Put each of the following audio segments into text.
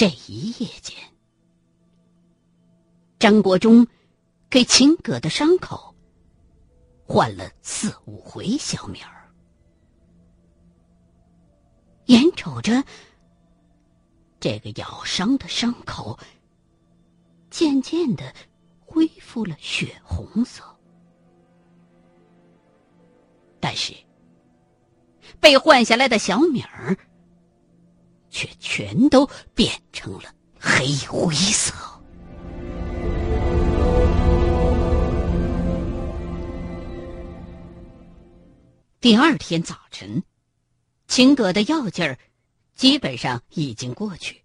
这一夜间，张国忠给秦葛的伤口换了四五回小米儿，眼瞅着这个咬伤的伤口渐渐的恢复了血红色，但是被换下来的小米儿。却全都变成了黑灰色。第二天早晨，秦葛的药劲儿基本上已经过去，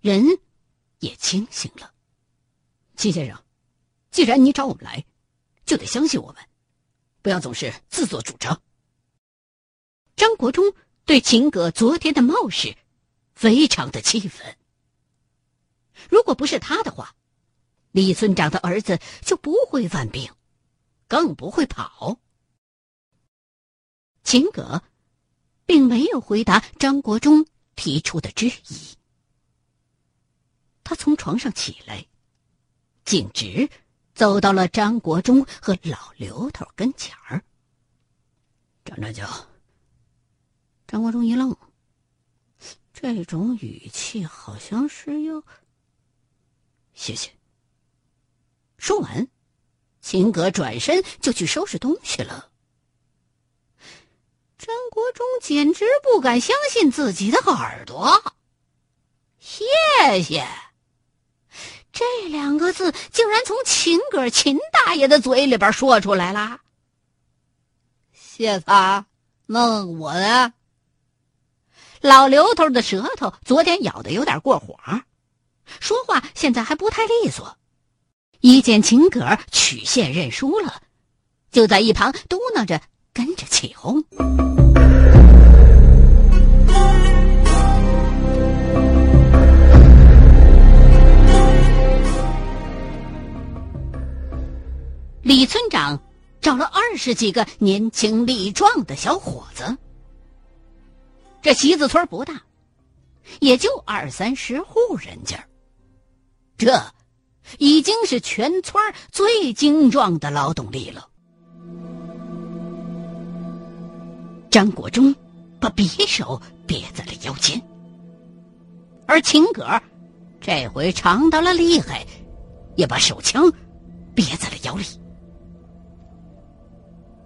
人也清醒了。秦先生，既然你找我们来，就得相信我们，不要总是自作主张。张国忠对秦葛昨天的冒失。非常的气愤。如果不是他的话，李村长的儿子就不会犯病，更不会跑。秦葛并没有回答张国忠提出的质疑，他从床上起来，径直走到了张国忠和老刘头跟前儿。张长，张国忠一愣。这种语气好像是要谢谢。说完，秦格转身就去收拾东西了。张国忠简直不敢相信自己的耳朵。谢谢，这两个字竟然从秦格秦大爷的嘴里边说出来了。谢他，那我呢？老刘头的舌头昨天咬的有点过火，说话现在还不太利索。一见秦葛曲线认输了，就在一旁嘟囔着跟着起哄。李村长找了二十几个年轻力壮的小伙子。这席子村不大，也就二三十户人家这已经是全村最精壮的劳动力了。张国忠把匕首别在了腰间，而秦葛这回尝到了厉害，也把手枪别在了腰里。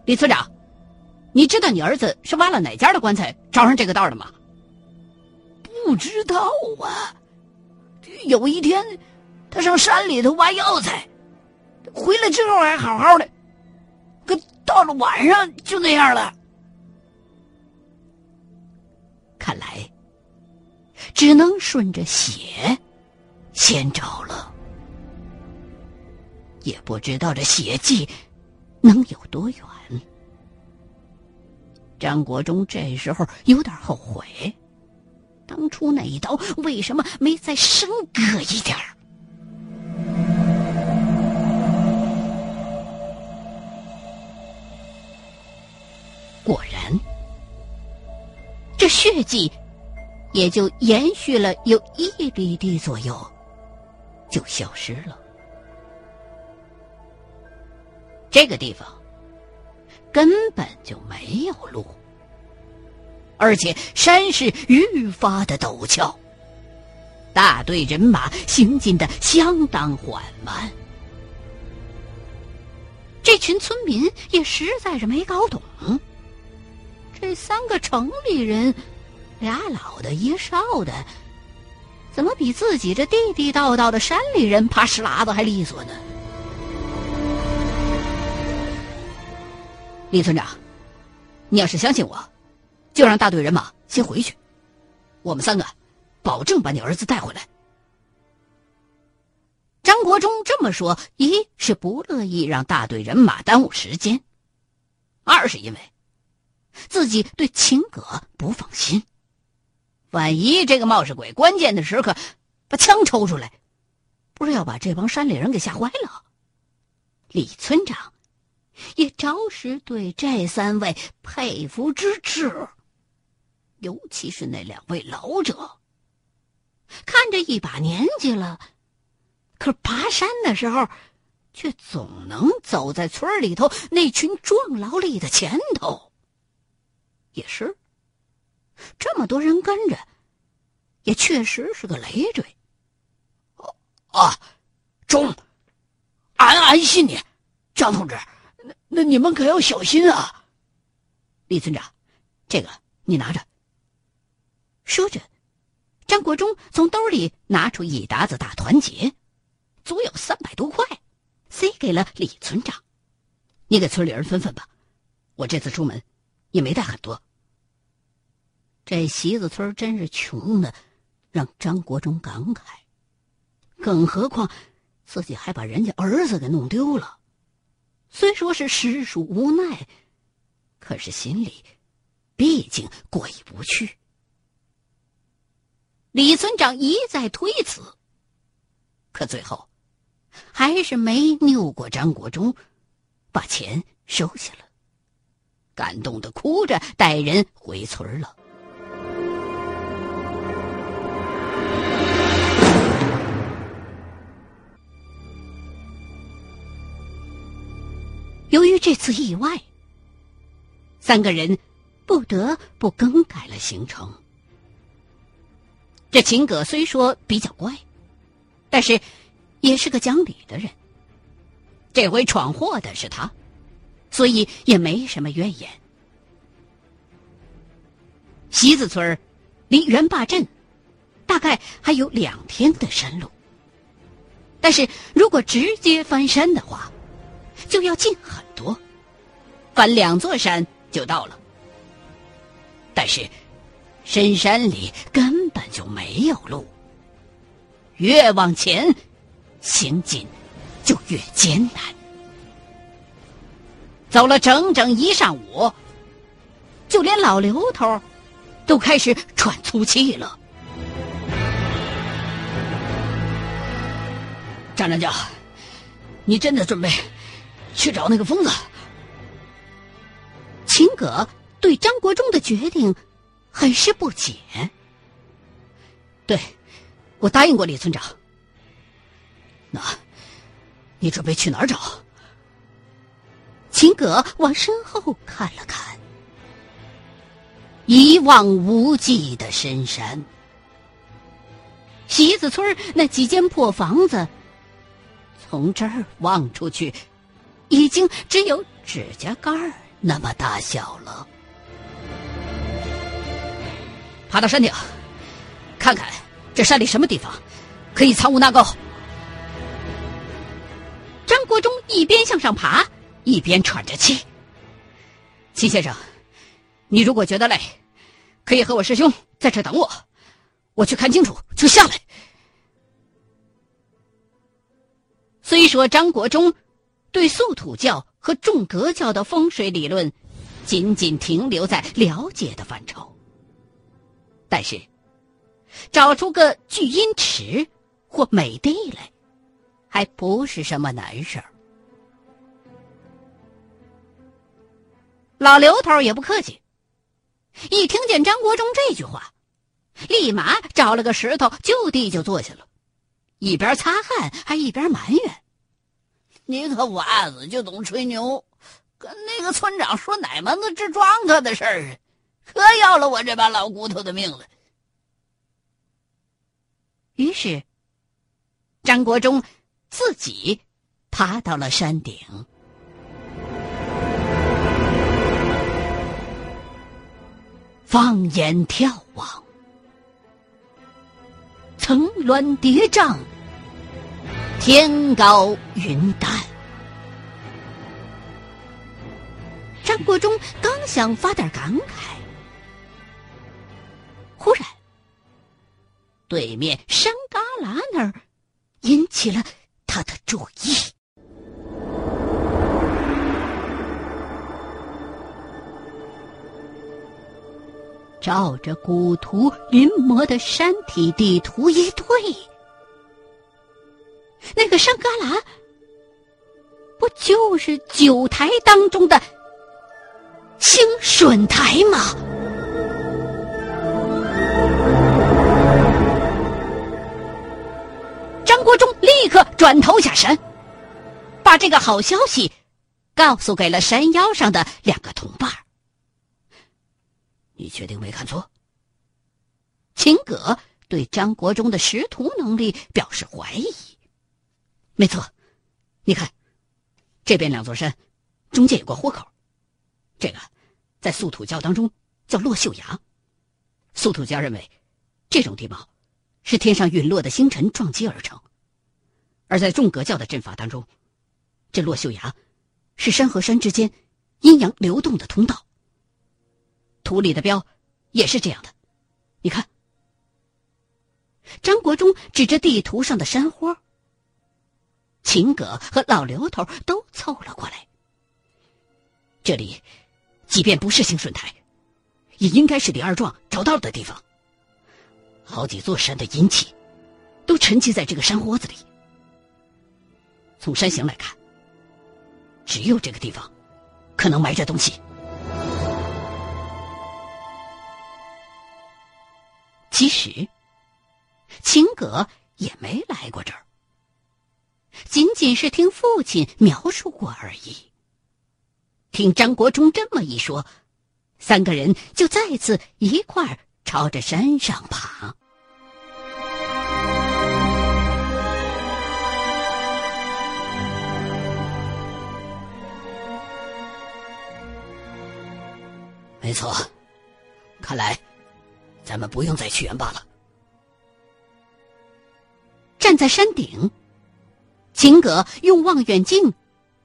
李村长。你知道你儿子是挖了哪家的棺材找上这个道的吗？不知道啊。有一天，他上山里头挖药材，回来之后还好好的，可到了晚上就那样了。看来，只能顺着血先找了，也不知道这血迹能有多远。张国忠这时候有点后悔，当初那一刀为什么没再深割一点果然，这血迹也就延续了有一里地左右，就消失了。这个地方。根本就没有路，而且山势愈发的陡峭，大队人马行进的相当缓慢。这群村民也实在是没搞懂，这三个城里人，俩老的，一少的，怎么比自己这地地道道的山里人爬石喇子还利索呢？李村长，你要是相信我，就让大队人马先回去，我们三个保证把你儿子带回来。张国忠这么说，一是不乐意让大队人马耽误时间，二是因为自己对秦葛不放心，万一这个冒失鬼关键的时刻把枪抽出来，不是要把这帮山里人给吓坏了？李村长。也着实对这三位佩服之至，尤其是那两位老者，看着一把年纪了，可爬山的时候，却总能走在村里头那群壮劳力的前头。也是，这么多人跟着，也确实是个累赘。啊，中，俺安心你，张同志，那你们可要小心啊！李村长，这个你拿着。说着，张国忠从兜里拿出一沓子大团结，足有三百多块，塞给了李村长。你给村里人分分吧，我这次出门也没带很多。这席子村真是穷的，让张国忠感慨。更何况，自己还把人家儿子给弄丢了。虽说是实属无奈，可是心里毕竟过意不去。李村长一再推辞，可最后还是没拗过张国忠，把钱收下了，感动的哭着带人回村了。由于这次意外，三个人不得不更改了行程。这秦葛虽说比较乖，但是也是个讲理的人。这回闯祸的是他，所以也没什么怨言。席子村离元坝镇大概还有两天的山路，但是如果直接翻山的话，就要近很多，翻两座山就到了。但是深山里根本就没有路，越往前行进就越艰难。走了整整一上午，就连老刘头都开始喘粗气了。张长教，你真的准备？去找那个疯子。秦葛对张国忠的决定很是不解。对，我答应过李村长。那，你准备去哪儿找？秦葛往身后看了看，一望无际的深山。席子村那几间破房子，从这儿望出去。已经只有指甲盖那么大小了。爬到山顶，看看这山里什么地方可以藏污纳垢。张国忠一边向上爬，一边喘着气。秦先生，你如果觉得累，可以和我师兄在这等我，我去看清楚就下来。虽说张国忠。对素土教和众格教的风水理论，仅仅停留在了解的范畴。但是，找出个聚阴池或美地来，还不是什么难事儿。老刘头也不客气，一听见张国忠这句话，立马找了个石头就地就坐下了，一边擦汗还一边埋怨。你可娃子就懂吹牛，跟那个村长说哪门子治庄稼的事儿？可要了我这把老骨头的命了。于是，张国忠自己爬到了山顶，放眼眺望，层峦叠嶂。天高云淡，张国忠刚想发点感慨，忽然，对面山旮旯那儿引起了他的注意。照着古图临摹的山体地图一对。那个山旮旯，不就是九台当中的清顺台吗？张国忠立刻转头下山，把这个好消息告诉给了山腰上的两个同伴。你确定没看错？秦葛对张国忠的识图能力表示怀疑。没错，你看，这边两座山中间有个豁口，这个在素土教当中叫落秀崖。素土教认为，这种地貌是天上陨落的星辰撞击而成，而在众格教的阵法当中，这落秀崖是山和山之间阴阳流动的通道。图里的标也是这样的，你看。张国忠指着地图上的山花，秦葛和老刘头都凑了过来。这里，即便不是兴顺台，也应该是李二壮找到的地方。好几座山的阴气，都沉积在这个山窝子里。从山形来看，只有这个地方，可能埋着东西。其实，秦葛也没来过这儿，仅仅是听父亲描述过而已。听张国忠这么一说，三个人就再次一块儿朝着山上爬。没错，看来。咱们不用再去元坝了。站在山顶，秦葛用望远镜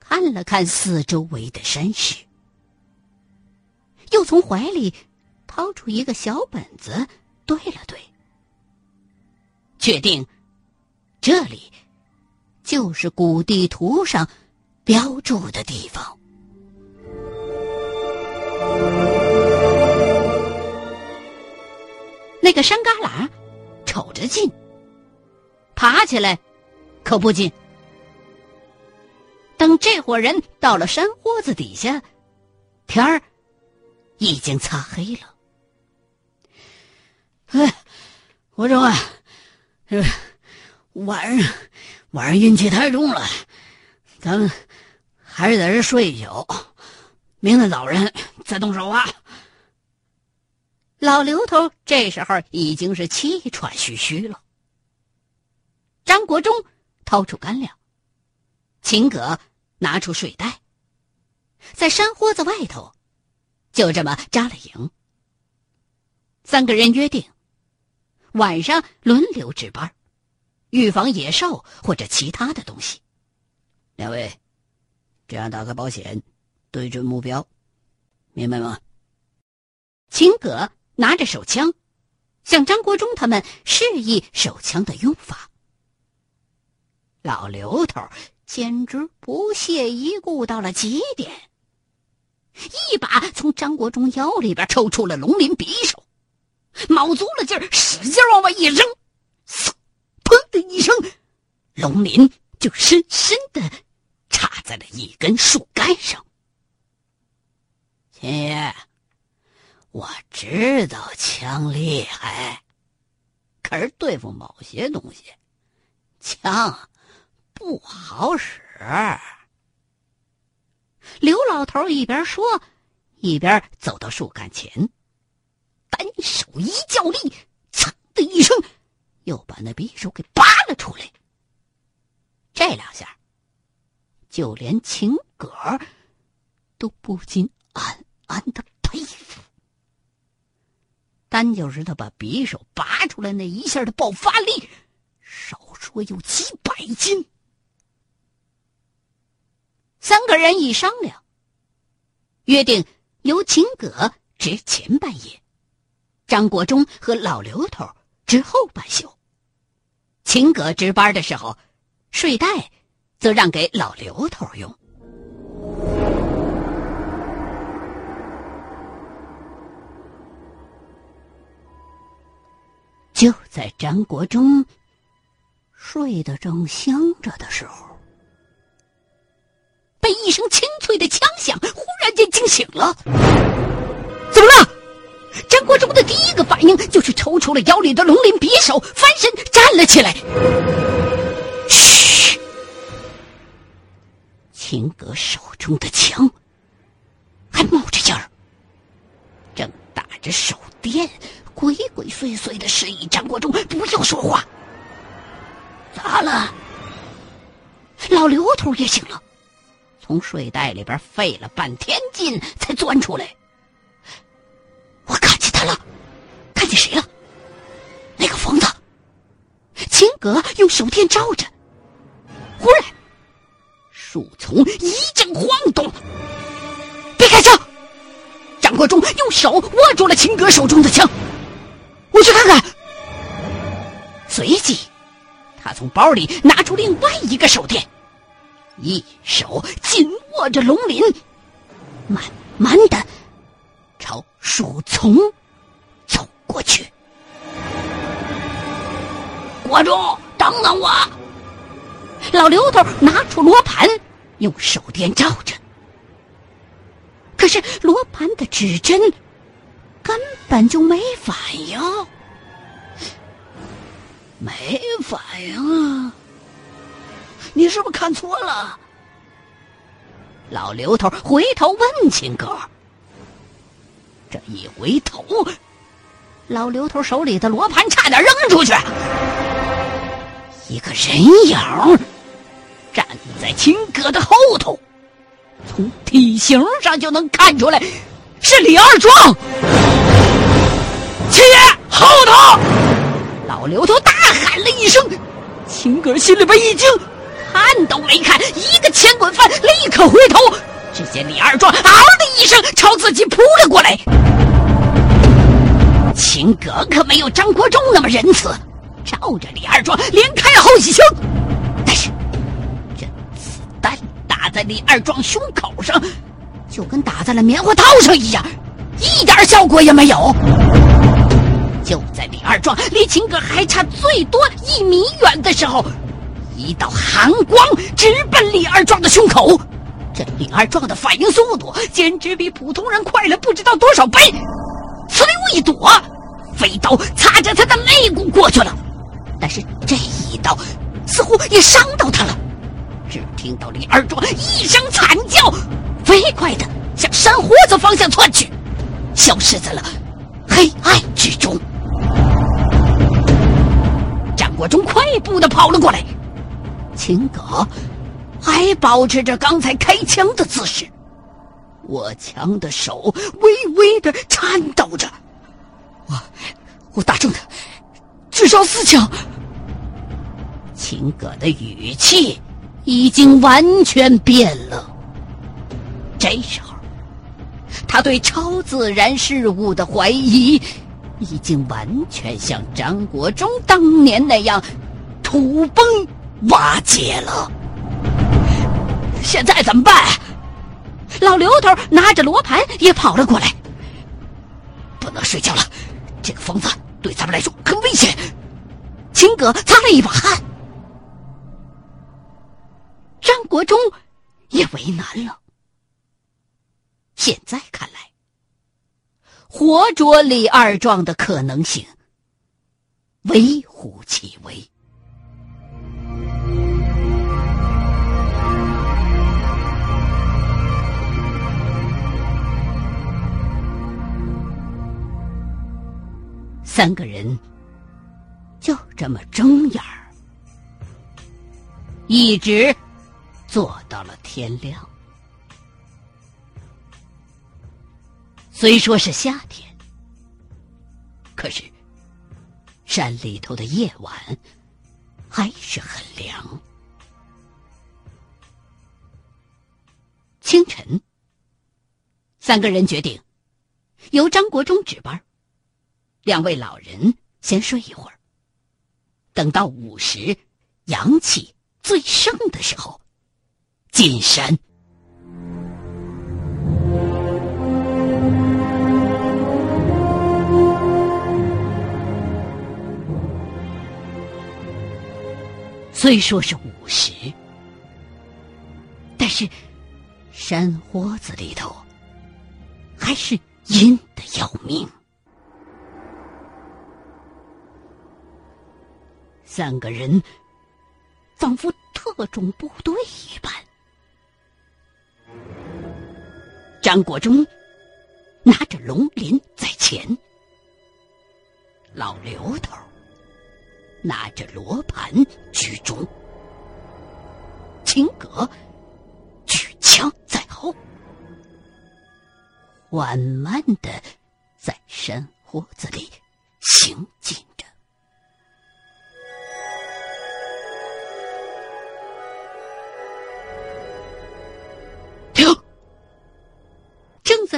看了看四周围的山势，又从怀里掏出一个小本子对了对，确定这里就是古地图上标注的地方。那个山旮旯，瞅着近，爬起来可不近。等这伙人到了山窝子底下，天儿已经擦黑了。哎，国忠啊，这晚上晚上阴气太重了，咱们还是在这睡一宿，明天早晨再动手啊。老刘头这时候已经是气喘吁吁了。张国忠掏出干粮，秦葛拿出睡袋，在山窝子外头，就这么扎了营。三个人约定，晚上轮流值班，预防野兽或者其他的东西。两位，这样打开保险，对准目标，明白吗？秦葛。拿着手枪，向张国忠他们示意手枪的用法。老刘头简直不屑一顾到了极点，一把从张国忠腰里边抽出了龙鳞匕首，卯足了劲儿，使劲往外一扔，砰的一声，龙鳞就深深的插在了一根树干上。秦爷。我知道枪厉害，可是对付某些东西，枪不好使。刘老头一边说，一边走到树干前，单手一较力，噌的一声，又把那匕首给拔了出来。这两下，就连秦葛都不禁暗暗的佩服。单就是他把匕首拔出来那一下的爆发力，少说有几百斤。三个人一商量，约定由秦葛值前半夜，张国忠和老刘头值后半宿。秦葛值班的时候，睡袋则让给老刘头用。就在张国忠睡得正香着的时候，声清脆的枪响，忽然间惊醒了。怎么了？张国忠的第一个反应就是抽出了腰里的龙鳞匕首，翻身站了起来。嘘。秦格手中的枪还冒着烟儿，正打着手电，鬼鬼祟祟的示意张国忠不要说话。咋了？老刘头也醒了，从睡袋里边费了半天劲才钻出来。我看见他了，看见谁了？那个疯子。秦格用手电照着，忽然，树丛一阵晃动。别开枪！张国忠用手握住了秦格手中的枪。我去看看。随即，他从包里拿出另外一个手电，一手紧握着龙鳞，慢慢的朝树丛走过去。国忠，等等我！老刘头拿出罗盘，用手电照着。可是罗盘的指针根本就没反应，没反应啊！你是不是看错了？老刘头回头问秦哥。这一回头，老刘头手里的罗盘差点扔出去。一个人影站在秦哥的后头，从体型上就能看出来是李二壮。秦爷，后头！老刘头大喊了一声，秦哥心里边一惊，看都没看，一个前滚翻，立刻回头，只见李二壮嗷的一声朝自己扑了过来。秦格可没有张国忠那么仁慈。照着李二壮连开了好几枪，但是这子弹打在李二壮胸口上，就跟打在了棉花套上一样，一点效果也没有。就在李二壮离秦格还差最多一米远的时候，一道寒光直奔李二壮的胸口。这李二壮的反应速度简直比普通人快了不知道多少倍，呲溜一躲，飞刀擦着他的肋骨过去了。但是这一刀似乎也伤到他了，只听到李二壮一声惨叫，飞快的向山豁子方向窜去，消失在了黑暗之中。张国忠快步的跑了过来，秦葛还保持着刚才开枪的姿势，握枪的手微微的颤抖着。我，我打中他。至少四枪。秦葛的语气已经完全变了。这时候，他对超自然事物的怀疑已经完全像张国忠当年那样土崩瓦解了。现在怎么办？老刘头拿着罗盘也跑了过来。不能睡觉了，这个疯子。对咱们来说很危险。秦葛擦了一把汗，张国忠也为难了。现在看来，活捉李二壮的可能性微乎其微。三个人就这么睁眼儿，一直坐到了天亮。虽说是夏天，可是山里头的夜晚还是很凉。清晨，三个人决定由张国忠值班。两位老人先睡一会儿，等到午时，阳气最盛的时候，进山。虽说是午时，但是山窝子里头还是阴的要命。三个人仿佛特种部队一般，张国忠拿着龙鳞在前，老刘头拿着罗盘居中，秦格举枪在后，缓慢的在山窝子里行进。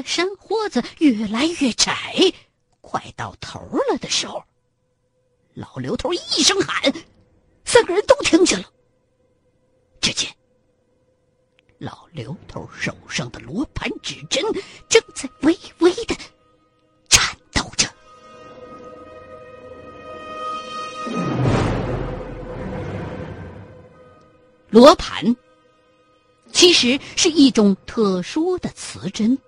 山豁子越来越窄，快到头了的时候，老刘头一声喊，三个人都听见了。只见老刘头手上的罗盘指针正在微微的颤抖着。罗盘其实是一种特殊的磁针。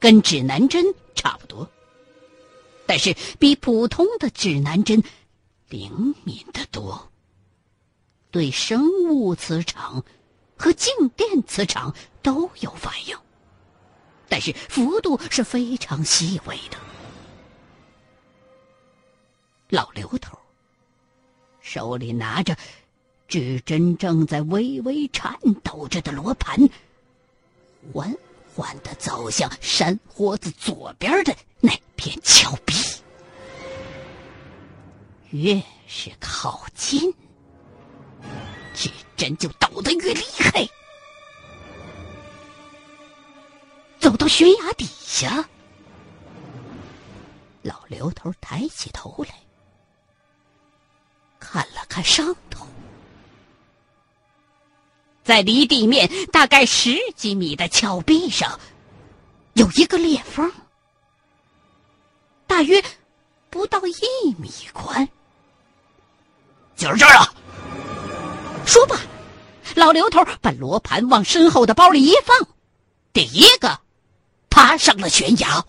跟指南针差不多，但是比普通的指南针灵敏得多，对生物磁场和静电磁场都有反应，但是幅度是非常细微的。老刘头手里拿着指针正在微微颤抖着的罗盘，缓。缓的走向山坡子左边的那片峭壁，越是靠近，指针就抖得越厉害。走到悬崖底下，老刘头抬起头来，看了看上头。在离地面大概十几米的峭壁上，有一个裂缝，大约不到一米宽。就是这儿啊！说罢，老刘头把罗盘往身后的包里一放，第一个爬上了悬崖。